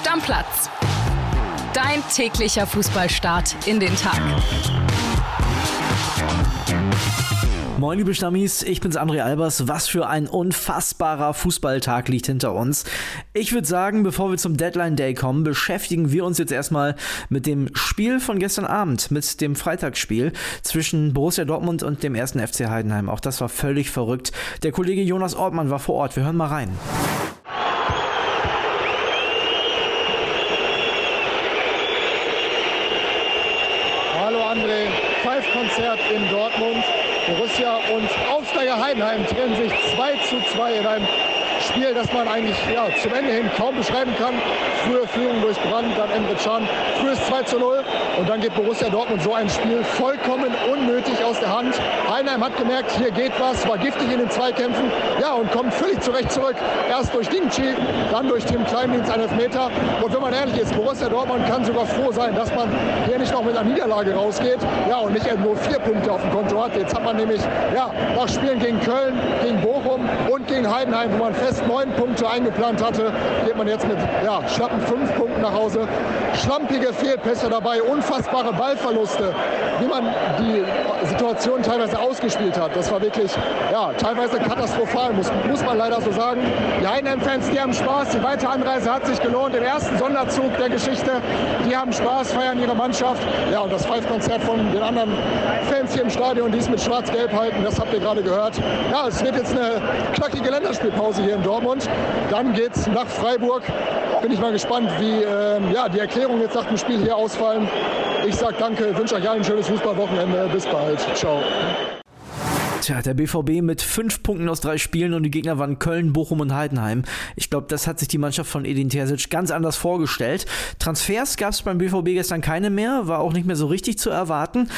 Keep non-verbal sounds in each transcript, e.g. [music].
Stammplatz. Dein täglicher Fußballstart in den Tag. Moin liebe Stammis, ich bin's André Albers. Was für ein unfassbarer Fußballtag liegt hinter uns. Ich würde sagen, bevor wir zum Deadline Day kommen, beschäftigen wir uns jetzt erstmal mit dem Spiel von gestern Abend, mit dem Freitagsspiel zwischen Borussia Dortmund und dem ersten FC Heidenheim. Auch das war völlig verrückt. Der Kollege Jonas Ortmann war vor Ort. Wir hören mal rein. Hallo André, Pfeifkonzert in Dortmund. Borussia und Aufsteiger Heidenheim trennen sich 2 zu 2 in einem Spiel, das man eigentlich ja, zum Ende hin kaum beschreiben kann. Frühe Führung durch Brand, dann Emre Can, frühes 2 zu 0 und dann geht Borussia Dortmund so ein Spiel vollkommen unnötig aus der Hand. Heinheim hat gemerkt, hier geht was, war giftig in den Zweikämpfen, ja und kommt völlig zurecht zurück. Erst durch Dingchi, dann durch Tim Kleindienst ein Elfmeter. Und wenn man ehrlich ist, Borussia Dortmund kann sogar froh sein, dass man hier nicht noch mit einer Niederlage rausgeht, ja und nicht nur vier Punkte auf dem Konto hat. Jetzt hat man nämlich ja, nach Spielen gegen Köln, gegen Bochum und gegen Heidenheim, wo man fest neun Punkte eingeplant hatte, geht man jetzt mit ja, schlappen fünf Punkten nach Hause. Schlampige Fehlpässe dabei, unfassbare Ballverluste, wie man die Situation teilweise ausgespielt hat. Das war wirklich ja, teilweise katastrophal, muss, muss man leider so sagen. Die Heidenheim-Fans, die haben Spaß, die weite Anreise hat sich gelohnt. Im ersten Sonderzug der Geschichte, die haben Spaß, feiern ihre Mannschaft. Ja, und das Five-Konzert von den anderen Fans hier im Stadion, die es mit Schwarz-Gelb halten, das habt ihr gerade gehört. Ja, es wird jetzt eine knackige Länderspielpause hier in Dortmund. Dann geht es nach Freiburg. Bin ich mal gespannt, wie ähm, ja, die Erklärungen jetzt nach dem Spiel hier ausfallen. Ich sage danke, wünsche euch allen ein schönes Fußballwochenende. Bis bald. Ciao. Tja, der BVB mit fünf Punkten aus drei Spielen und die Gegner waren Köln, Bochum und Heidenheim. Ich glaube, das hat sich die Mannschaft von Edin Terzic ganz anders vorgestellt. Transfers gab es beim BVB gestern keine mehr, war auch nicht mehr so richtig zu erwarten.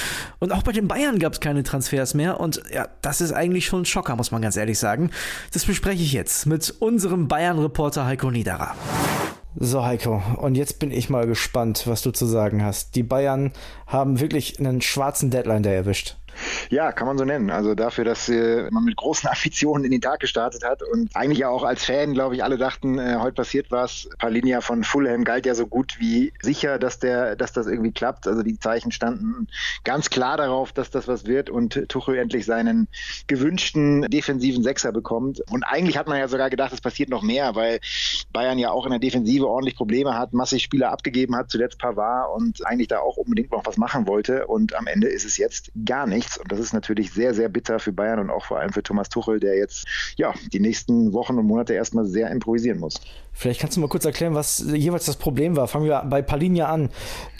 Und auch bei den Bayern gab es keine Transfers mehr. Und ja, das ist eigentlich schon ein Schocker, muss man ganz ehrlich sagen. Das bespreche ich jetzt mit unserem Bayern-Reporter Heiko Niederer. So, Heiko, und jetzt bin ich mal gespannt, was du zu sagen hast. Die Bayern haben wirklich einen schwarzen Deadline Day erwischt. Ja, kann man so nennen. Also dafür, dass äh, man mit großen [laughs] Ambitionen in den Tag gestartet hat und eigentlich ja auch als Fan, glaube ich, alle dachten, äh, heute passiert was. Palinia von Fulham galt ja so gut wie sicher, dass der, dass das irgendwie klappt. Also die Zeichen standen ganz klar darauf, dass das was wird und Tuchel endlich seinen gewünschten defensiven Sechser bekommt. Und eigentlich hat man ja sogar gedacht, es passiert noch mehr, weil Bayern ja auch in der Defensive ordentlich Probleme hat, massig Spieler abgegeben hat, zuletzt Pavard und eigentlich da auch unbedingt noch was machen wollte. Und am Ende ist es jetzt gar nicht nichts. Und das ist natürlich sehr, sehr bitter für Bayern und auch vor allem für Thomas Tuchel, der jetzt ja die nächsten Wochen und Monate erstmal sehr improvisieren muss. Vielleicht kannst du mal kurz erklären, was jeweils das Problem war. Fangen wir bei Palinia an.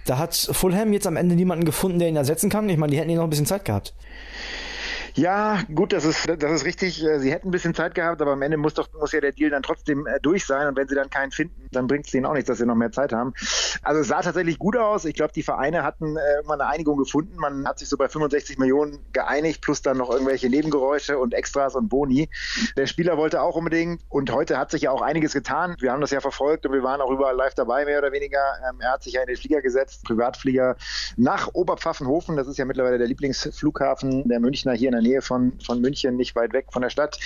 Da hat Fulham jetzt am Ende niemanden gefunden, der ihn ersetzen kann. Ich meine, die hätten ihn noch ein bisschen Zeit gehabt. Ja, gut, das ist, das ist richtig. Äh, sie hätten ein bisschen Zeit gehabt, aber am Ende muss doch, muss ja der Deal dann trotzdem äh, durch sein. Und wenn sie dann keinen finden, dann bringt es denen auch nichts, dass sie noch mehr Zeit haben. Also es sah tatsächlich gut aus. Ich glaube, die Vereine hatten äh, irgendwann eine Einigung gefunden. Man hat sich so bei 65 Millionen geeinigt, plus dann noch irgendwelche Nebengeräusche und Extras und Boni. Der Spieler wollte auch unbedingt. Und heute hat sich ja auch einiges getan. Wir haben das ja verfolgt und wir waren auch überall live dabei, mehr oder weniger. Ähm, er hat sich ja in den Flieger gesetzt, Privatflieger nach Oberpfaffenhofen. Das ist ja mittlerweile der Lieblingsflughafen der Münchner hier in der Nähe von, von München, nicht weit weg von der Stadt.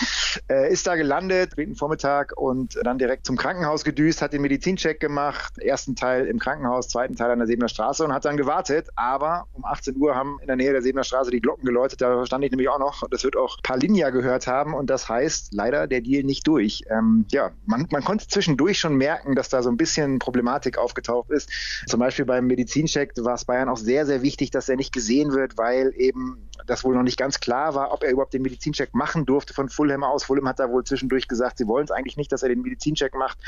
Äh, ist da gelandet, späten Vormittag und dann direkt zum Krankenhaus gedüst, hat den Medizincheck gemacht, ersten Teil im Krankenhaus, zweiten Teil an der Sebener Straße und hat dann gewartet. Aber um 18 Uhr haben in der Nähe der Sebener Straße die Glocken geläutet. Da stand ich nämlich auch noch. Das wird auch Palinja gehört haben und das heißt leider der Deal nicht durch. Ähm, ja, man, man konnte zwischendurch schon merken, dass da so ein bisschen Problematik aufgetaucht ist. Zum Beispiel beim Medizincheck war es Bayern auch sehr, sehr wichtig, dass er nicht gesehen wird, weil eben das wohl noch nicht ganz klar war, ob er überhaupt den Medizincheck machen durfte von Fulham aus. Fulham hat da wohl zwischendurch gesagt, sie wollen es eigentlich nicht, dass er den Medizincheck macht,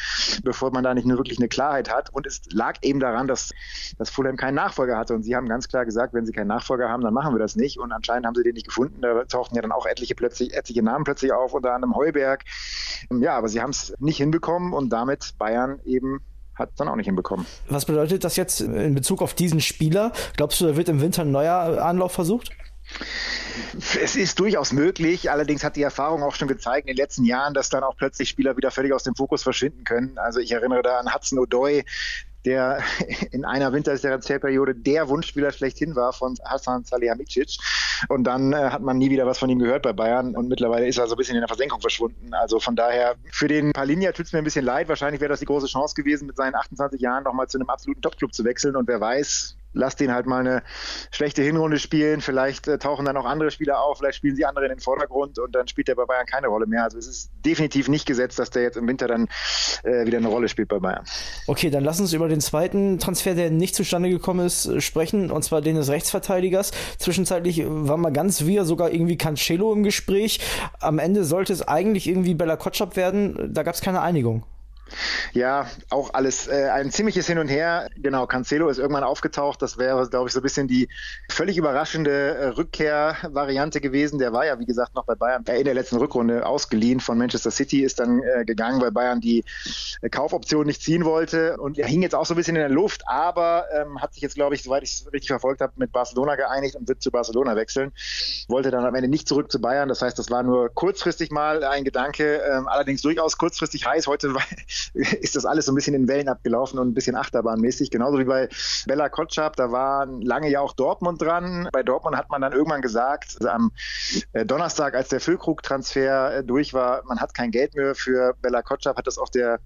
bevor man da nicht nur wirklich eine Klarheit hat. Und es lag eben daran, dass, dass Fulham keinen Nachfolger hatte. Und sie haben ganz klar gesagt, wenn sie keinen Nachfolger haben, dann machen wir das nicht. Und anscheinend haben sie den nicht gefunden. Da tauchten ja dann auch etliche, plötzlich, etliche Namen plötzlich auf, unter anderem Heuberg. Ja, aber sie haben es nicht hinbekommen und damit Bayern eben hat dann auch nicht hinbekommen. Was bedeutet das jetzt in Bezug auf diesen Spieler? Glaubst du, da wird im Winter ein neuer Anlauf versucht? Es ist durchaus möglich, allerdings hat die Erfahrung auch schon gezeigt in den letzten Jahren, dass dann auch plötzlich Spieler wieder völlig aus dem Fokus verschwinden können. Also ich erinnere da an Hudson O'Doy, der [laughs] in einer Wintertransferperiode der Wunschspieler schlechthin war von Hassan Salihamidzic. Und dann äh, hat man nie wieder was von ihm gehört bei Bayern und mittlerweile ist er so ein bisschen in der Versenkung verschwunden. Also von daher, für den Palinja tut es mir ein bisschen leid. Wahrscheinlich wäre das die große Chance gewesen, mit seinen 28 Jahren nochmal zu einem absoluten Topclub zu wechseln. Und wer weiß, lass den halt mal eine schlechte Hinrunde spielen. Vielleicht äh, tauchen dann auch andere Spieler auf, vielleicht spielen sie andere in den Vordergrund und dann spielt der bei Bayern keine Rolle mehr. Also es ist definitiv nicht gesetzt, dass der jetzt im Winter dann äh, wieder eine Rolle spielt bei Bayern. Okay, dann lass uns über den zweiten Transfer, der nicht zustande gekommen ist, sprechen, und zwar den des Rechtsverteidigers. Zwischenzeitlich war mal ganz wir sogar irgendwie Cancelo im Gespräch. Am Ende sollte es eigentlich irgendwie Bella Kotschap werden. Da gab es keine Einigung. Ja, auch alles äh, ein ziemliches Hin und Her. Genau, Cancelo ist irgendwann aufgetaucht. Das wäre, glaube ich, so ein bisschen die völlig überraschende äh, Rückkehrvariante gewesen. Der war ja, wie gesagt, noch bei Bayern äh, in der letzten Rückrunde ausgeliehen von Manchester City, ist dann äh, gegangen, weil Bayern die äh, Kaufoption nicht ziehen wollte. Und er hing jetzt auch so ein bisschen in der Luft, aber ähm, hat sich jetzt, glaube ich, soweit ich es richtig verfolgt habe, mit Barcelona geeinigt und wird zu Barcelona wechseln. Wollte dann am Ende nicht zurück zu Bayern. Das heißt, das war nur kurzfristig mal ein Gedanke, ähm, allerdings durchaus kurzfristig heiß. Heute [laughs] [laughs] ist das alles so ein bisschen in Wellen abgelaufen und ein bisschen achterbahnmäßig. Genauso wie bei Bella Kotschap, da war lange ja auch Dortmund dran. Bei Dortmund hat man dann irgendwann gesagt, also am äh, Donnerstag, als der Füllkrug-Transfer äh, durch war, man hat kein Geld mehr für Bella Kotschap, hat das auf der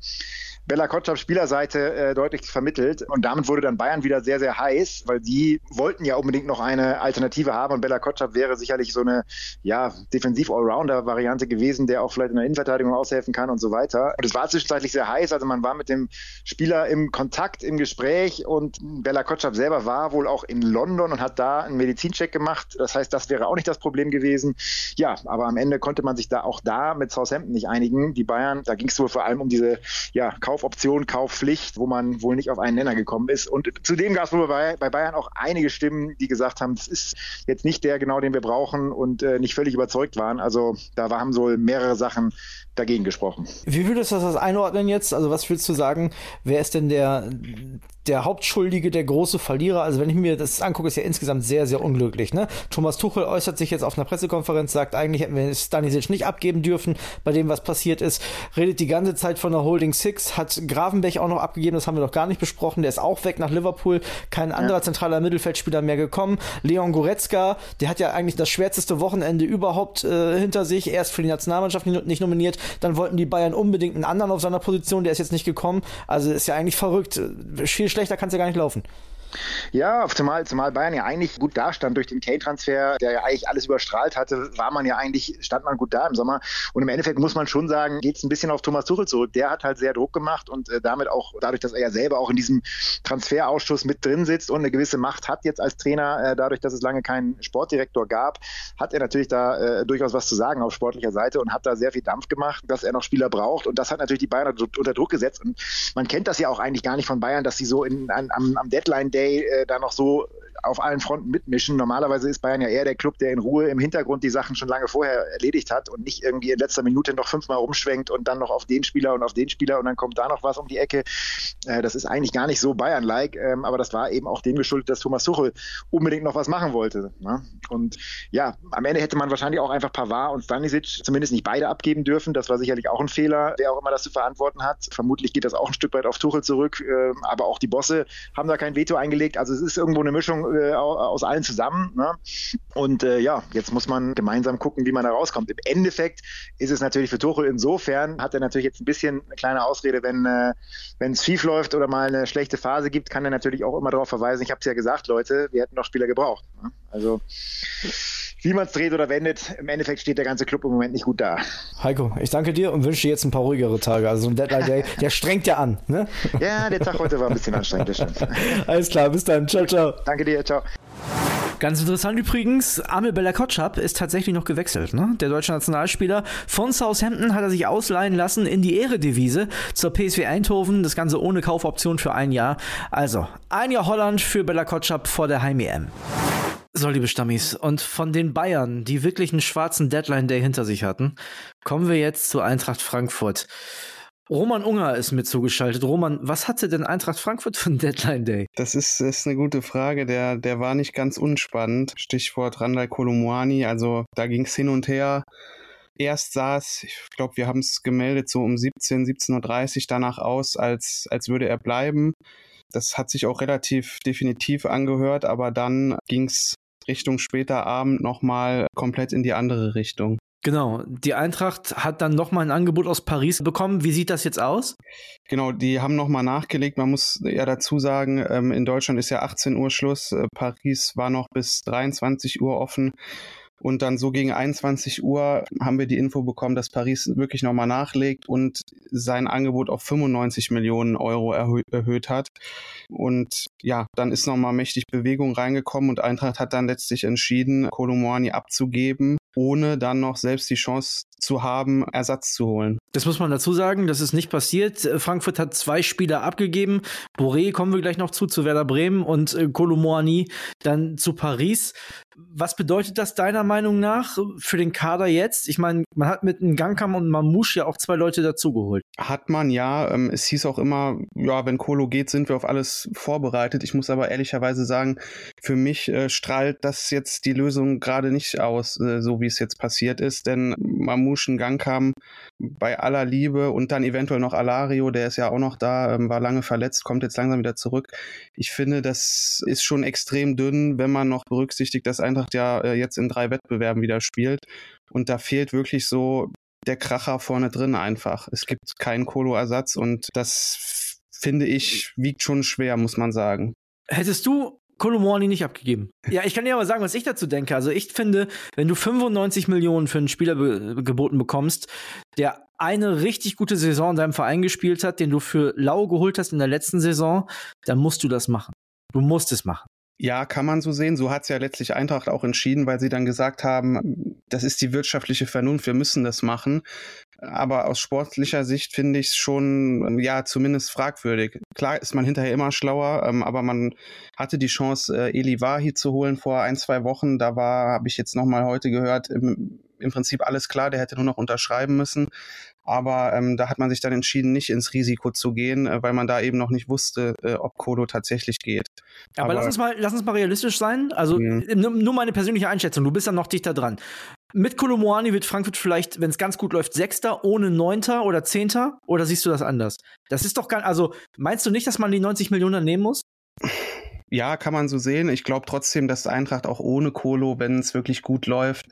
Bella Kotschap Spielerseite äh, deutlich vermittelt. Und damit wurde dann Bayern wieder sehr, sehr heiß, weil die wollten ja unbedingt noch eine Alternative haben. Und Bella Kotschap wäre sicherlich so eine ja, Defensiv-Allrounder-Variante gewesen, der auch vielleicht in der Innenverteidigung aushelfen kann und so weiter. Und es war zwischenzeitlich sehr heiß. Also man war mit dem Spieler im Kontakt, im Gespräch und Bella Kotschap selber war wohl auch in London und hat da einen Medizincheck gemacht. Das heißt, das wäre auch nicht das Problem gewesen. Ja, aber am Ende konnte man sich da auch da mit Southampton nicht einigen. Die Bayern, da ging es wohl vor allem um diese ja, Kaufoption, Kaufpflicht, wo man wohl nicht auf einen Nenner gekommen ist. Und zudem gab es bei, bei, Bayern auch einige Stimmen, die gesagt haben, das ist jetzt nicht der genau, den wir brauchen und äh, nicht völlig überzeugt waren. Also da haben so mehrere Sachen dagegen gesprochen. Wie würdest du das einordnen jetzt? Also was würdest du sagen, wer ist denn der, der Hauptschuldige, der große Verlierer? Also wenn ich mir das angucke, ist ja insgesamt sehr, sehr unglücklich. Ne? Thomas Tuchel äußert sich jetzt auf einer Pressekonferenz, sagt, eigentlich hätten wir Stanisic nicht abgeben dürfen bei dem, was passiert ist. Redet die ganze Zeit von der Holding Six, hat Gravenbech auch noch abgegeben, das haben wir noch gar nicht besprochen. Der ist auch weg nach Liverpool, kein anderer ja. zentraler Mittelfeldspieler mehr gekommen. Leon Goretzka, der hat ja eigentlich das schwärzeste Wochenende überhaupt äh, hinter sich, erst für die Nationalmannschaft nicht nominiert, dann wollten die Bayern unbedingt einen anderen auf seiner Position, der ist jetzt nicht gekommen. Also ist ja eigentlich verrückt. Viel schlechter kann es ja gar nicht laufen. Ja, zumal, zumal Bayern ja eigentlich gut dastand durch den Kane-Transfer, der ja eigentlich alles überstrahlt hatte, war man ja eigentlich, stand man gut da im Sommer. Und im Endeffekt muss man schon sagen, geht es ein bisschen auf Thomas Tuchel zurück. Der hat halt sehr Druck gemacht und äh, damit auch, dadurch, dass er ja selber auch in diesem Transferausschuss mit drin sitzt und eine gewisse Macht hat jetzt als Trainer, äh, dadurch, dass es lange keinen Sportdirektor gab, hat er natürlich da äh, durchaus was zu sagen auf sportlicher Seite und hat da sehr viel Dampf gemacht, dass er noch Spieler braucht. Und das hat natürlich die Bayern unter Druck gesetzt. Und man kennt das ja auch eigentlich gar nicht von Bayern, dass sie so in, an, am, am Deadline-Day Day äh, da noch so auf allen Fronten mitmischen. Normalerweise ist Bayern ja eher der Club, der in Ruhe im Hintergrund die Sachen schon lange vorher erledigt hat und nicht irgendwie in letzter Minute noch fünfmal rumschwenkt und dann noch auf den Spieler und auf den Spieler und dann kommt da noch was um die Ecke. Äh, das ist eigentlich gar nicht so Bayern-like, ähm, aber das war eben auch dem geschuldet, dass Thomas Tuchel unbedingt noch was machen wollte. Ne? Und ja, am Ende hätte man wahrscheinlich auch einfach Pavard und Stanisic zumindest nicht beide abgeben dürfen. Das war sicherlich auch ein Fehler, wer auch immer das zu verantworten hat. Vermutlich geht das auch ein Stück weit auf Tuchel zurück, äh, aber auch die Bosse haben da kein Veto eingelegt. Also es ist irgendwo eine Mischung äh, aus allen zusammen. Ne? Und äh, ja, jetzt muss man gemeinsam gucken, wie man da rauskommt. Im Endeffekt ist es natürlich für Tuchel insofern, hat er natürlich jetzt ein bisschen eine kleine Ausrede, wenn äh, es schief läuft oder mal eine schlechte Phase gibt, kann er natürlich auch immer darauf verweisen, ich habe es ja gesagt, Leute, wir hätten noch Spieler gebraucht. Ne? Also wie man es dreht oder wendet, im Endeffekt steht der ganze Club im Moment nicht gut da. Heiko, ich danke dir und wünsche dir jetzt ein paar ruhigere Tage. Also ein Deadline Day, der strengt ja an. Ne? [laughs] Ja, der Tag heute war ein bisschen anstrengend. [laughs] Alles klar, bis dann. Ciao, ciao. Danke dir, ciao. Ganz interessant übrigens, Amel Bella Kotschap ist tatsächlich noch gewechselt. Ne? Der deutsche Nationalspieler von Southampton hat er sich ausleihen lassen in die Ehredivise zur PSV Eindhoven. Das Ganze ohne Kaufoption für ein Jahr. Also, ein Jahr Holland für Bella Kotschap vor der Heim-EM. So, liebe Stammis, und von den Bayern, die wirklich einen schwarzen Deadline-Day hinter sich hatten, kommen wir jetzt zu Eintracht Frankfurt. Roman Unger ist mit zugeschaltet. Roman, was hatte denn Eintracht Frankfurt für einen Deadline Day? Das ist, ist eine gute Frage. Der, der war nicht ganz unspannend. Stichwort Randall Kolomwani. Also da ging es hin und her. Erst sah es, ich glaube, wir haben es gemeldet, so um 17, 17.30 Uhr danach aus, als, als würde er bleiben. Das hat sich auch relativ definitiv angehört, aber dann ging es Richtung später Abend nochmal komplett in die andere Richtung. Genau, die Eintracht hat dann nochmal ein Angebot aus Paris bekommen. Wie sieht das jetzt aus? Genau, die haben nochmal nachgelegt. Man muss ja dazu sagen, ähm, in Deutschland ist ja 18 Uhr Schluss. Äh, Paris war noch bis 23 Uhr offen. Und dann so gegen 21 Uhr haben wir die Info bekommen, dass Paris wirklich nochmal nachlegt und sein Angebot auf 95 Millionen Euro erhö erhöht hat. Und ja, dann ist nochmal mächtig Bewegung reingekommen und Eintracht hat dann letztlich entschieden, Kolomouani abzugeben ohne dann noch selbst die Chance zu haben, Ersatz zu holen. Das muss man dazu sagen, das ist nicht passiert. Frankfurt hat zwei Spieler abgegeben. Boré kommen wir gleich noch zu, zu Werder Bremen und äh, Kolomoani dann zu Paris. Was bedeutet das deiner Meinung nach für den Kader jetzt? Ich meine, man hat mit Ngankam und Mamouche ja auch zwei Leute dazugeholt. Hat man ja. Ähm, es hieß auch immer, ja, wenn Kolo geht, sind wir auf alles vorbereitet. Ich muss aber ehrlicherweise sagen, für mich äh, strahlt das jetzt die Lösung gerade nicht aus, äh, so wie es jetzt passiert ist. Denn Mamouche, Ngankam bei aller Liebe und dann eventuell noch Alario, der ist ja auch noch da, ähm, war lange verletzt, kommt jetzt langsam wieder zurück. Ich finde, das ist schon extrem dünn, wenn man noch berücksichtigt, dass Eintracht ja äh, jetzt in drei Wettbewerben wieder spielt. Und da fehlt wirklich so der Kracher vorne drin einfach. Es gibt keinen Kolo-Ersatz und das finde ich wiegt schon schwer, muss man sagen. Hättest du Kolomorni nicht abgegeben. Ja, ich kann dir aber sagen, was ich dazu denke. Also ich finde, wenn du 95 Millionen für einen Spieler be geboten bekommst, der eine richtig gute Saison in deinem Verein gespielt hat, den du für lau geholt hast in der letzten Saison, dann musst du das machen. Du musst es machen. Ja, kann man so sehen. So hat es ja letztlich Eintracht auch entschieden, weil sie dann gesagt haben, das ist die wirtschaftliche Vernunft, wir müssen das machen. Aber aus sportlicher Sicht finde ich es schon, ja, zumindest fragwürdig. Klar ist man hinterher immer schlauer, ähm, aber man hatte die Chance, äh, Eli Wahi zu holen vor ein, zwei Wochen. Da war, habe ich jetzt nochmal heute gehört, im, im Prinzip alles klar, der hätte nur noch unterschreiben müssen. Aber ähm, da hat man sich dann entschieden, nicht ins Risiko zu gehen, äh, weil man da eben noch nicht wusste, äh, ob Kodo tatsächlich geht. Aber, Aber, lass uns mal, lass uns mal realistisch sein. Also mhm. nur meine persönliche Einschätzung. Du bist ja noch dichter dran. Mit Kolomoani wird Frankfurt vielleicht, wenn es ganz gut läuft, Sechster, ohne Neunter oder Zehnter? Oder siehst du das anders? Das ist doch gar, also meinst du nicht, dass man die 90 Millionen nehmen muss? Ja, kann man so sehen. Ich glaube trotzdem, dass Eintracht auch ohne Kolo, wenn es wirklich gut läuft,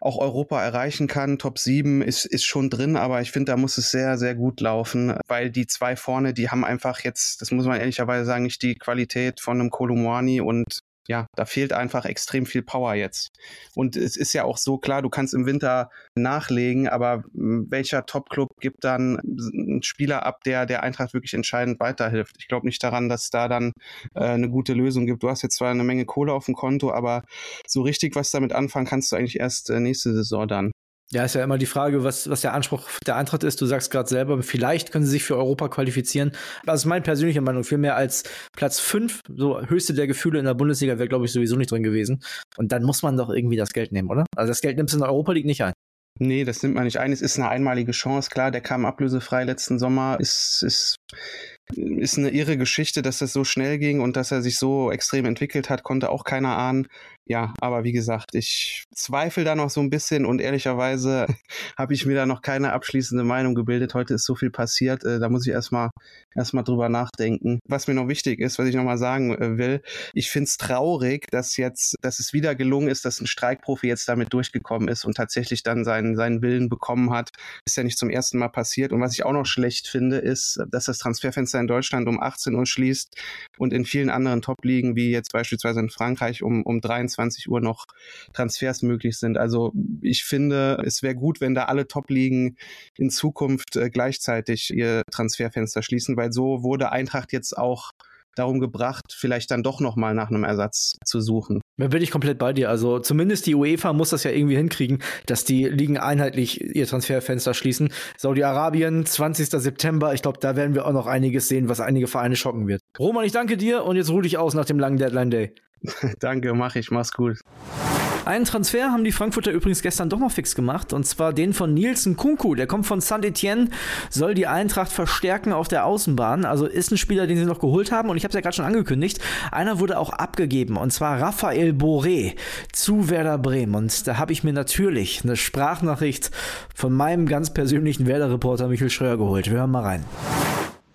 auch Europa erreichen kann. Top 7 ist, ist schon drin, aber ich finde, da muss es sehr, sehr gut laufen, weil die zwei vorne, die haben einfach jetzt, das muss man ehrlicherweise sagen, nicht die Qualität von einem Kolumwani und ja, da fehlt einfach extrem viel Power jetzt. Und es ist ja auch so klar, du kannst im Winter nachlegen, aber welcher Top-Club gibt dann einen Spieler ab, der der Eintracht wirklich entscheidend weiterhilft? Ich glaube nicht daran, dass da dann äh, eine gute Lösung gibt. Du hast jetzt zwar eine Menge Kohle auf dem Konto, aber so richtig was damit anfangen kannst du eigentlich erst äh, nächste Saison dann. Ja, ist ja immer die Frage, was, was der Anspruch der Eintracht ist. Du sagst gerade selber, vielleicht können sie sich für Europa qualifizieren. Das ist meine persönliche Meinung. Viel mehr als Platz 5, so höchste der Gefühle in der Bundesliga wäre, glaube ich, sowieso nicht drin gewesen. Und dann muss man doch irgendwie das Geld nehmen, oder? Also das Geld nimmst du in der Europa League nicht ein. Nee, das nimmt man nicht ein. Es ist eine einmalige Chance. Klar, der kam ablösefrei letzten Sommer. Ist, ist ist eine irre Geschichte, dass das so schnell ging und dass er sich so extrem entwickelt hat, konnte auch keiner ahnen. Ja, aber wie gesagt, ich zweifle da noch so ein bisschen und ehrlicherweise [laughs] habe ich mir da noch keine abschließende Meinung gebildet. Heute ist so viel passiert, äh, da muss ich erstmal erstmal drüber nachdenken. Was mir noch wichtig ist, was ich nochmal sagen äh, will, ich finde es traurig, dass jetzt, dass es wieder gelungen ist, dass ein Streikprofi jetzt damit durchgekommen ist und tatsächlich dann seinen, seinen Willen bekommen hat. Ist ja nicht zum ersten Mal passiert. Und was ich auch noch schlecht finde, ist, dass das Transferfenster Fenster in Deutschland um 18 Uhr schließt und in vielen anderen Top-Ligen, wie jetzt beispielsweise in Frankreich, um, um 23 Uhr noch Transfers möglich sind. Also ich finde, es wäre gut, wenn da alle Top-Ligen in Zukunft äh, gleichzeitig ihr Transferfenster schließen, weil so wurde Eintracht jetzt auch darum gebracht, vielleicht dann doch nochmal nach einem Ersatz zu suchen. Da bin ich komplett bei dir. Also zumindest die UEFA muss das ja irgendwie hinkriegen, dass die Ligen einheitlich ihr Transferfenster schließen. Saudi-Arabien, 20. September. Ich glaube, da werden wir auch noch einiges sehen, was einige Vereine schocken wird. Roman, ich danke dir und jetzt ruh dich aus nach dem langen Deadline Day. [laughs] danke, mach ich. Mach's gut. Einen Transfer haben die Frankfurter übrigens gestern doch noch fix gemacht, und zwar den von Nielsen Kunku. Der kommt von Saint-Etienne, soll die Eintracht verstärken auf der Außenbahn. Also ist ein Spieler, den sie noch geholt haben, und ich habe es ja gerade schon angekündigt. Einer wurde auch abgegeben, und zwar Raphael Boré zu Werder Bremen. Und da habe ich mir natürlich eine Sprachnachricht von meinem ganz persönlichen Werder-Reporter Michael Schröer geholt. Wir hören mal rein.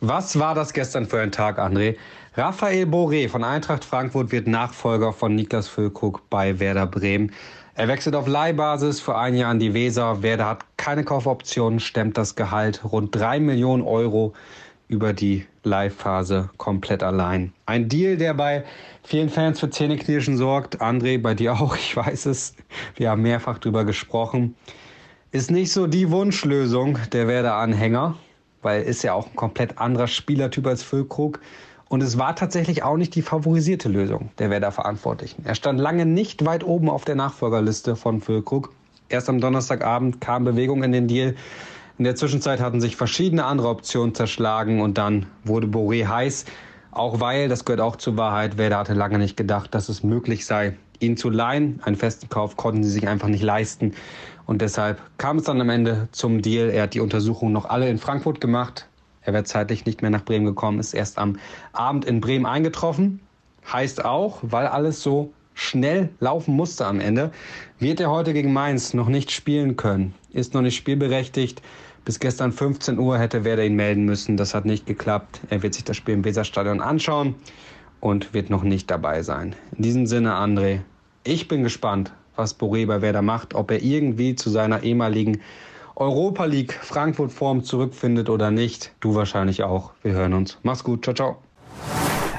Was war das gestern für ein Tag, André? Raphael Boré von Eintracht Frankfurt wird Nachfolger von Niklas Füllkrug bei Werder Bremen. Er wechselt auf Leihbasis für ein Jahr an die Weser. Werder hat keine Kaufoptionen, stemmt das Gehalt rund 3 Millionen Euro über die Live-Phase komplett allein. Ein Deal, der bei vielen Fans für Zähneknirschen sorgt. André, bei dir [laughs] auch, ich weiß es. Wir haben mehrfach drüber gesprochen. Ist nicht so die Wunschlösung der Werder-Anhänger weil ist ja auch ein komplett anderer Spielertyp als Füllkrug. Und es war tatsächlich auch nicht die favorisierte Lösung der Werder-Verantwortlichen. Er stand lange nicht weit oben auf der Nachfolgerliste von Füllkrug. Erst am Donnerstagabend kam Bewegung in den Deal. In der Zwischenzeit hatten sich verschiedene andere Optionen zerschlagen und dann wurde Boré heiß. Auch weil, das gehört auch zur Wahrheit, Werder hatte lange nicht gedacht, dass es möglich sei, ihn zu leihen. Einen festen Kauf konnten sie sich einfach nicht leisten. Und deshalb kam es dann am Ende zum Deal. Er hat die Untersuchungen noch alle in Frankfurt gemacht. Er wäre zeitlich nicht mehr nach Bremen gekommen, ist erst am Abend in Bremen eingetroffen. Heißt auch, weil alles so schnell laufen musste am Ende, wird er heute gegen Mainz noch nicht spielen können. Ist noch nicht spielberechtigt. Bis gestern 15 Uhr hätte Werder ihn melden müssen. Das hat nicht geklappt. Er wird sich das Spiel im Weserstadion anschauen und wird noch nicht dabei sein. In diesem Sinne, André, ich bin gespannt, was Boré bei Werder macht, ob er irgendwie zu seiner ehemaligen Europa League Frankfurt Form zurückfindet oder nicht. Du wahrscheinlich auch. Wir hören uns. Mach's gut. Ciao, ciao.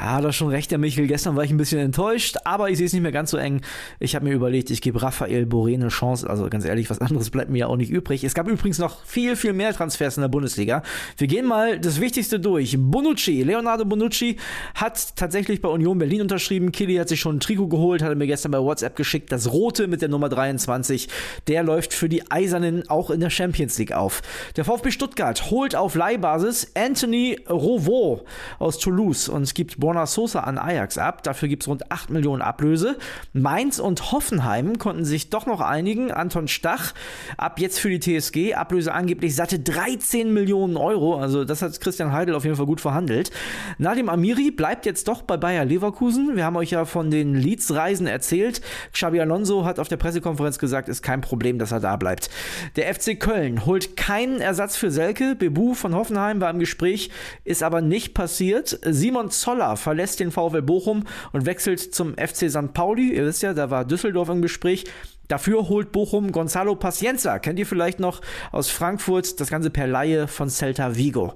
Ja, da schon recht, der Michel. Gestern war ich ein bisschen enttäuscht, aber ich sehe es nicht mehr ganz so eng. Ich habe mir überlegt, ich gebe Raphael Boré eine Chance. Also ganz ehrlich, was anderes bleibt mir ja auch nicht übrig. Es gab übrigens noch viel, viel mehr Transfers in der Bundesliga. Wir gehen mal das Wichtigste durch. Bonucci, Leonardo Bonucci hat tatsächlich bei Union Berlin unterschrieben. Kili hat sich schon ein Trikot geholt, hat er mir gestern bei WhatsApp geschickt. Das rote mit der Nummer 23. Der läuft für die Eisernen auch in der Champions League auf. Der VfB Stuttgart holt auf Leihbasis Anthony Rovaux aus Toulouse und gibt Borna Borna Sosa an Ajax ab. Dafür gibt es rund 8 Millionen Ablöse. Mainz und Hoffenheim konnten sich doch noch einigen. Anton Stach ab jetzt für die TSG. Ablöse angeblich satte 13 Millionen Euro. Also das hat Christian Heidel auf jeden Fall gut verhandelt. Nadim Amiri bleibt jetzt doch bei Bayer Leverkusen. Wir haben euch ja von den Leeds-Reisen erzählt. Xabi Alonso hat auf der Pressekonferenz gesagt, ist kein Problem, dass er da bleibt. Der FC Köln holt keinen Ersatz für Selke. Bebu von Hoffenheim war im Gespräch, ist aber nicht passiert. Simon Zoller verlässt den VfL Bochum und wechselt zum FC St. Pauli. Ihr wisst ja, da war Düsseldorf im Gespräch. Dafür holt Bochum Gonzalo Pacienza. Kennt ihr vielleicht noch aus Frankfurt? Das Ganze per Laie von Celta Vigo.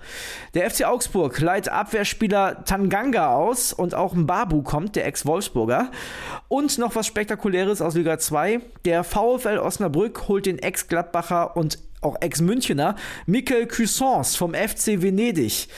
Der FC Augsburg leiht Abwehrspieler Tanganga aus und auch Mbabu kommt, der Ex-Wolfsburger. Und noch was Spektakuläres aus Liga 2. Der VfL Osnabrück holt den Ex-Gladbacher und auch Ex-Münchener Mikel Cuisance vom FC Venedig.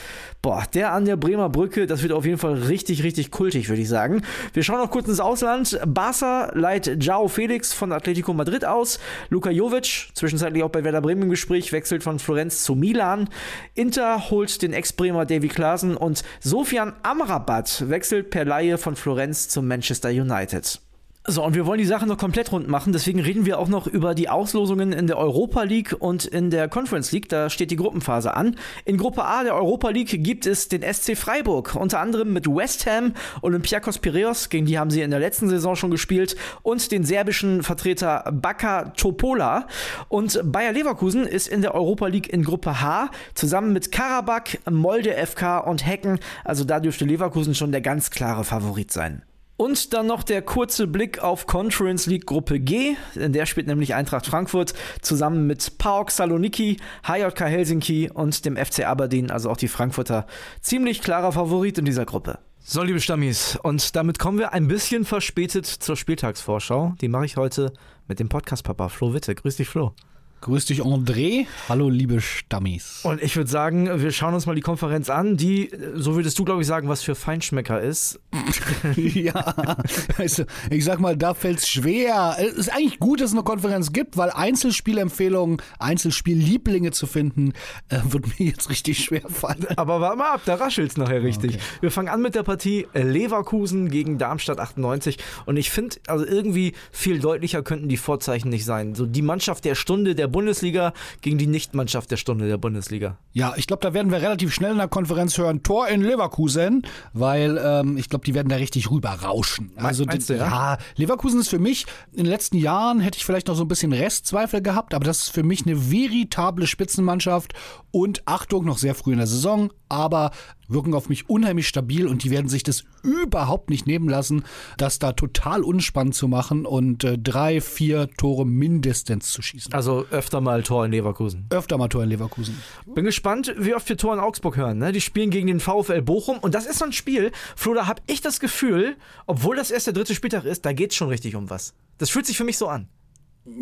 Boah, der an der Bremer Brücke, das wird auf jeden Fall richtig, richtig kultig, würde ich sagen. Wir schauen noch kurz ins Ausland. Barca leiht Jao Felix von Atletico Madrid aus. Luka Jovic, zwischenzeitlich auch bei Werder Bremen im Gespräch, wechselt von Florenz zu Milan. Inter holt den Ex-Bremer Davy Klaasen und Sofian Amrabat wechselt per Laie von Florenz zu Manchester United. So, und wir wollen die Sache noch komplett rund machen, deswegen reden wir auch noch über die Auslosungen in der Europa League und in der Conference League. Da steht die Gruppenphase an. In Gruppe A der Europa League gibt es den SC Freiburg, unter anderem mit West Ham, Olympiakos Piraeus, gegen die haben sie in der letzten Saison schon gespielt, und den serbischen Vertreter Baka Topola. Und Bayer Leverkusen ist in der Europa League in Gruppe H, zusammen mit Karabakh, Molde FK und Hecken. Also da dürfte Leverkusen schon der ganz klare Favorit sein. Und dann noch der kurze Blick auf Conference League Gruppe G. In der spielt nämlich Eintracht Frankfurt zusammen mit PAOK Saloniki, HJK Helsinki und dem FC Aberdeen, also auch die Frankfurter, ziemlich klarer Favorit in dieser Gruppe. So, liebe Stammis, und damit kommen wir ein bisschen verspätet zur Spieltagsvorschau. Die mache ich heute mit dem Podcast-Papa Flo Witte. Grüß dich, Flo. Grüß dich, André. Hallo, liebe Stammis. Und ich würde sagen, wir schauen uns mal die Konferenz an, die, so würdest du, glaube ich, sagen, was für Feinschmecker ist. [laughs] ja, also, ich sag mal, da fällt es schwer. Es ist eigentlich gut, dass es eine Konferenz gibt, weil Einzelspielempfehlungen, Einzelspiellieblinge zu finden, äh, wird mir jetzt richtig schwer fallen. Aber warte mal ab, da raschelt es nachher richtig. Okay. Wir fangen an mit der Partie Leverkusen gegen Darmstadt 98. Und ich finde, also irgendwie viel deutlicher könnten die Vorzeichen nicht sein. So die Mannschaft der Stunde, der der Bundesliga gegen die Nichtmannschaft der Stunde der Bundesliga. Ja, ich glaube, da werden wir relativ schnell in der Konferenz hören, Tor in Leverkusen, weil ähm, ich glaube, die werden da richtig rüber rauschen. Also Meinst du, ja? ja, Leverkusen ist für mich, in den letzten Jahren hätte ich vielleicht noch so ein bisschen Restzweifel gehabt, aber das ist für mich eine veritable Spitzenmannschaft und Achtung, noch sehr früh in der Saison, aber wirken auf mich unheimlich stabil und die werden sich das überhaupt nicht nehmen lassen, das da total unspannend zu machen und äh, drei, vier Tore mindestens zu schießen. Also öfter mal Tor in Leverkusen. Öfter mal Tor in Leverkusen. Bin gespannt, wie oft wir Tor in Augsburg hören. Ne? Die spielen gegen den VfL Bochum und das ist so ein Spiel, Flo, da habe ich das Gefühl, obwohl das erst der dritte Spieltag ist, da geht es schon richtig um was. Das fühlt sich für mich so an.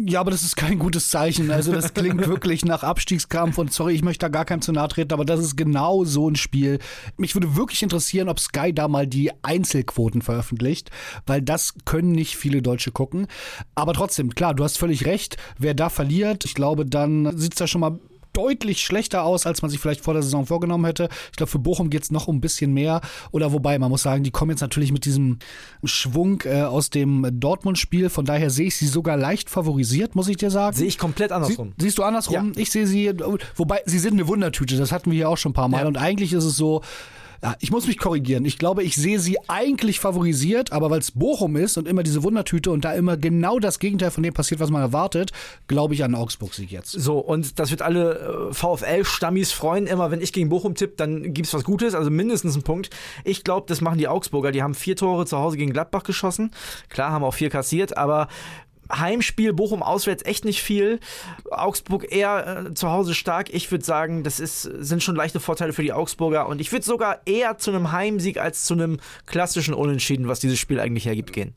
Ja, aber das ist kein gutes Zeichen. Also das klingt [laughs] wirklich nach Abstiegskampf und sorry, ich möchte da gar keinem zu nahe treten, aber das ist genau so ein Spiel. Mich würde wirklich interessieren, ob Sky da mal die Einzelquoten veröffentlicht, weil das können nicht viele Deutsche gucken. Aber trotzdem, klar, du hast völlig recht. Wer da verliert, ich glaube, dann sieht's da schon mal deutlich schlechter aus, als man sich vielleicht vor der Saison vorgenommen hätte. Ich glaube, für Bochum geht's noch um ein bisschen mehr. Oder wobei, man muss sagen, die kommen jetzt natürlich mit diesem Schwung äh, aus dem Dortmund-Spiel. Von daher sehe ich sie sogar leicht favorisiert, muss ich dir sagen. Sehe ich komplett andersrum. Sie, siehst du andersrum? Ich sehe sie, wobei sie sind eine Wundertüte, das hatten wir hier auch schon ein paar Mal. Ja. Und eigentlich ist es so, ja, ich muss mich korrigieren. Ich glaube, ich sehe sie eigentlich favorisiert, aber weil es Bochum ist und immer diese Wundertüte und da immer genau das Gegenteil von dem passiert, was man erwartet, glaube ich an Augsburg-Sieg jetzt. So, und das wird alle äh, VfL-Stammis freuen. Immer wenn ich gegen Bochum tippe, dann gibt's was Gutes, also mindestens einen Punkt. Ich glaube, das machen die Augsburger. Die haben vier Tore zu Hause gegen Gladbach geschossen. Klar, haben auch vier kassiert, aber Heimspiel Bochum auswärts echt nicht viel. Augsburg eher äh, zu Hause stark. Ich würde sagen, das ist, sind schon leichte Vorteile für die Augsburger und ich würde sogar eher zu einem Heimsieg als zu einem klassischen Unentschieden, was dieses Spiel eigentlich hergibt, gehen.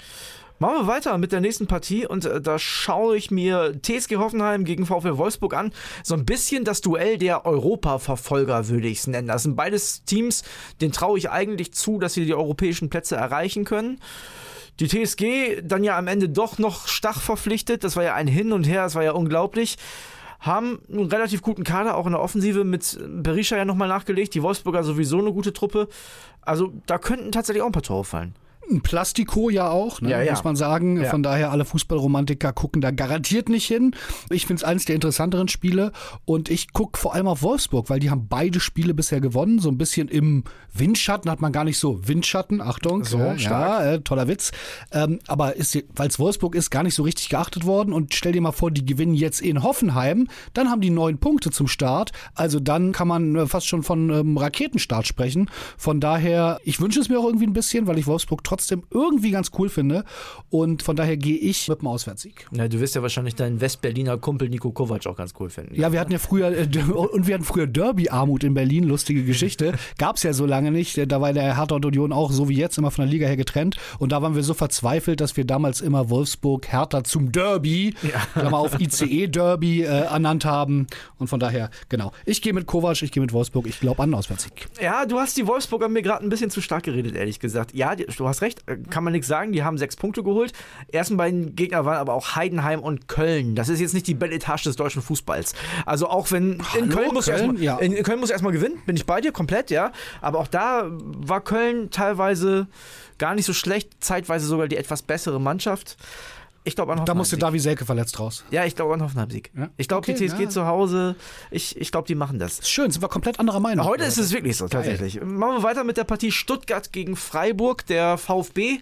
Machen wir weiter mit der nächsten Partie und äh, da schaue ich mir TSG Hoffenheim gegen VfL Wolfsburg an. So ein bisschen das Duell der Europa-Verfolger würde ich es nennen. Das sind beides Teams, denen traue ich eigentlich zu, dass sie die europäischen Plätze erreichen können. Die TSG dann ja am Ende doch noch Stach verpflichtet. Das war ja ein Hin und Her, das war ja unglaublich. Haben einen relativ guten Kader, auch in der Offensive mit Berisha ja nochmal nachgelegt. Die Wolfsburger sowieso eine gute Truppe. Also da könnten tatsächlich auch ein paar Tore fallen. Ein Plastiko ja auch, ne, Ja, ja. muss man sagen. Ja. Von daher, alle Fußballromantiker gucken da garantiert nicht hin. Ich finde es eines der interessanteren Spiele und ich gucke vor allem auf Wolfsburg, weil die haben beide Spiele bisher gewonnen. So ein bisschen im Windschatten hat man gar nicht so. Windschatten, Achtung, So, ja, stark. ja äh, toller Witz. Ähm, aber weil es Wolfsburg ist, gar nicht so richtig geachtet worden. Und stell dir mal vor, die gewinnen jetzt in Hoffenheim, dann haben die neun Punkte zum Start. Also dann kann man äh, fast schon von ähm, Raketenstart sprechen. Von daher, ich wünsche es mir auch irgendwie ein bisschen, weil ich Wolfsburg trotzdem irgendwie ganz cool finde. Und von daher gehe ich mit dem Auswärtssieg. Ja, du wirst ja wahrscheinlich deinen Westberliner Kumpel Nico Kovac auch ganz cool finden. Ja, wir hatten ja früher, äh, und wir hatten früher Derby-Armut in Berlin, lustige Geschichte. [laughs] Gab's ja so lange nicht. Da war der Hertha und Union auch so wie jetzt immer von der Liga her getrennt. Und da waren wir so verzweifelt, dass wir damals immer Wolfsburg Hertha zum Derby, ja. mal auf ICE-Derby äh, ernannt haben. Und von daher, genau. Ich gehe mit Kovac, ich gehe mit Wolfsburg, ich glaube an den Auswärtssieg. Ja, du hast die Wolfsburger mir gerade ein bisschen zu stark geredet, ehrlich gesagt. Ja, du hast recht, äh, kann man nichts sagen. Die haben sechs Punkte geholt. Ersten beiden Gegner waren aber auch Heidenheim und Köln. Das ist jetzt nicht die Belletage des deutschen Fußballs. Also auch wenn in Hallo, Köln muss Köln? erstmal Ja. in Köln muss erstmal gewinnen, bin ich bei dir komplett, ja. Aber auch da war Köln teilweise gar nicht so schlecht, zeitweise sogar die etwas bessere Mannschaft. Ich glaube an Da musste Davi Selke verletzt raus. ja, ich glaube an Hoffenheim-Sieg. Ja? Ich glaube, Okay, die TSG ja. zu Hause, ich, ich glaube, die machen das. Schön, sind wir komplett anderer Meinung. Heute ist es wirklich so, tatsächlich. Machen wir weiter mit der Partie Stuttgart gegen Freiburg, der VfB.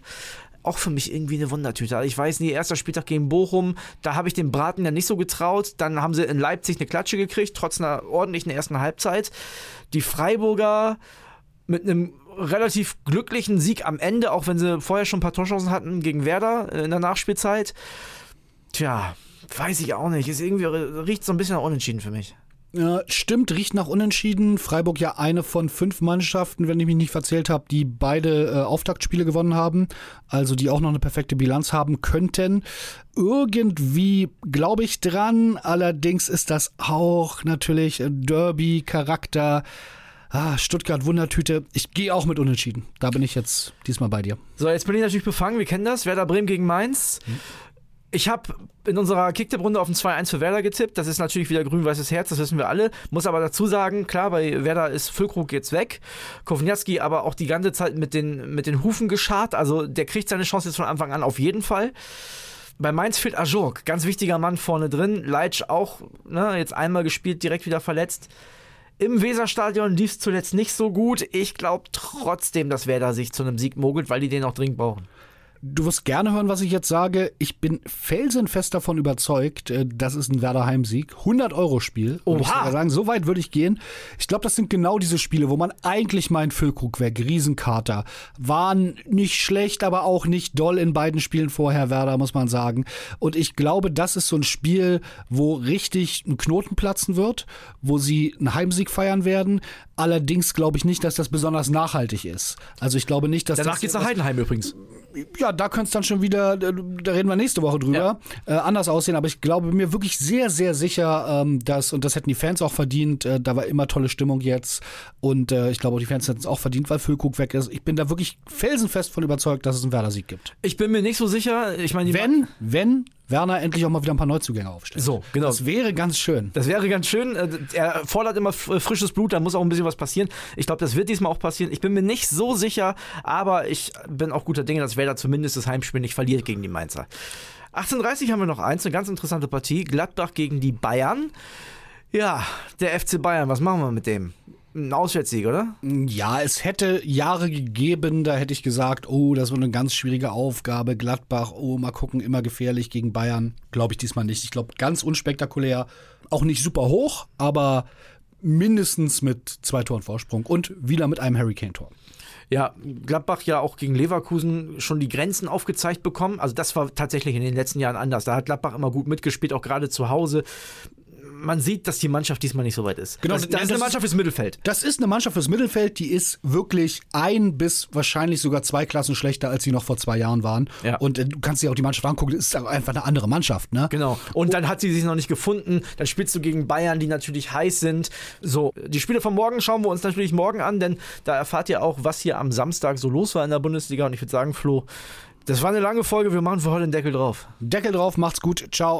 Auch für mich irgendwie eine Wundertüte. Also Ich weiß nie, erster Spieltag gegen Bochum, da habe ich dem Braten ja nicht so getraut. Dann haben sie in Leipzig eine Klatsche gekriegt, trotz einer ordentlichen ersten Halbzeit. Die Freiburger mit einem relativ glücklichen Sieg am Ende, auch wenn sie vorher schon ein paar Torchancen hatten gegen Werder äh, in der Nachspielzeit. Tja, weiß ich auch nicht. Ist irgendwie riecht so ein bisschen nach Unentschieden für mich. Ja, stimmt, riecht nach Unentschieden. Freiburg ja eine von fünf Mannschaften, wenn ich mich nicht verzählt habe, die beide äh, Auftaktspiele gewonnen haben, also die auch noch eine perfekte Bilanz haben könnten. Irgendwie glaube ich dran, allerdings ist das auch natürlich äh, Derby-Charakter. Ah, Stuttgart Wundertüte. Ich gehe auch mit Unentschieden. Da bin ich jetzt diesmal bei dir. So, jetzt bin ich natürlich befangen. Wir kennen das. Werder Bremen gegen Mainz. Ich habe in unserer Kicktipp-Runde auf ein 2-1 für Werder getippt. Das ist natürlich wieder grün-weißes Herz, das wissen wir alle. Muss aber dazu sagen, klar, bei Werder ist Füllkrug jetzt weg. Kovnatski aber auch die ganze Zeit mit den, mit den Hufen geschart. Also der kriegt seine Chance jetzt von Anfang an auf jeden Fall. Bei Mainz fehlt Ajork, ganz wichtiger Mann vorne drin. Leitsch auch, ne, jetzt einmal gespielt, direkt wieder verletzt. Im Weserstadion lief es zuletzt nicht so gut. Ich glaube trotzdem, dass Werder sich zu einem Sieg mogelt, weil die den auch dringend brauchen. Du wirst gerne hören, was ich jetzt sage. Ich bin felsenfest davon überzeugt, äh, das ist ein Werder Heimsieg. 100 Euro Spiel. Würde ich Oha. sogar sagen, so weit würde ich gehen. Ich glaube, das sind genau diese Spiele, wo man eigentlich meint, Füllkrug weg, Riesenkater. Waren nicht schlecht, aber auch nicht doll in beiden Spielen vorher, Werder, muss man sagen. Und ich glaube, das ist so ein Spiel, wo richtig ein Knoten platzen wird, wo sie einen Heimsieg feiern werden. Allerdings glaube ich nicht, dass das besonders nachhaltig ist. Also ich glaube nicht, dass Danach das geht's nach Heidenheim übrigens. ja, da könnte es dann schon wieder, da reden wir nächste Woche drüber, äh, anders aussehen. Aber ich glaube mir wirklich sehr, sehr sicher, ähm, dass, und das hätten die Fans auch verdient, äh, da war immer tolle Stimmung jetzt. Und äh, ich glaube auch die Fans hätten es auch verdient, weil Füllkrug weg ist. Ich bin da wirklich felsenfest von überzeugt, dass es einen Werder-Sieg gibt. Ich bin mir nicht so sicher. Ich meine, die Wenn, wenn Werner endlich auch mal wieder ein paar Neuzugänge aufstellt. So, genau. Das wäre ganz schön. Das wäre ganz schön. Äh, Er fordert immer f- frisches Blut, da muss auch ein bisschen was passieren. Ich glaube, das wird diesmal auch passieren. Ich bin mir nicht so sicher, aber ich bin auch guter Dinge, dass Werder zumindest das Heimspiel nicht verliert gegen die Mainzer. 18.30 haben wir noch eins, eine ganz interessante Partie. Gladbach gegen die Bayern. Ja, der FC Bayern, was machen wir mit dem? Ein Auswärtssieg, oder? Ja, es hätte Jahre gegeben, da hätte ich gesagt, oh, das wird eine ganz schwierige Aufgabe. Gladbach, oh, mal gucken, immer gefährlich gegen Bayern. Glaube ich diesmal nicht. Ich glaube, ganz unspektakulär. Auch nicht super hoch, aber mindestens mit zwei Toren Vorsprung und wieder mit einem Hurricane-Tor. Ja, Gladbach ja auch gegen Leverkusen schon die Grenzen aufgezeigt bekommen. Also das war tatsächlich in den letzten Jahren anders. Da hat Gladbach immer gut mitgespielt, auch gerade zu Hause. Man sieht, dass die Mannschaft diesmal nicht so weit ist. Genau, das, das das ist eine Mannschaft fürs Mittelfeld. Das ist eine Mannschaft fürs Mittelfeld, die ist wirklich ein bis wahrscheinlich sogar zwei Klassen schlechter, als sie noch vor zwei Jahren waren. Ja. Und äh, du kannst dir auch die Mannschaft angucken, das ist einfach eine andere Mannschaft, ne? Genau. Und dann hat sie sich noch nicht gefunden. Dann spielst du gegen Bayern, die natürlich heiß sind. So, die Spiele von morgen schauen wir uns natürlich morgen an, denn da erfahrt ihr auch, was hier am Samstag so los war in der Bundesliga. Und ich würde sagen, Flo, das war eine lange Folge. Wir machen für heute den Deckel drauf. Deckel drauf, macht's gut, ciao.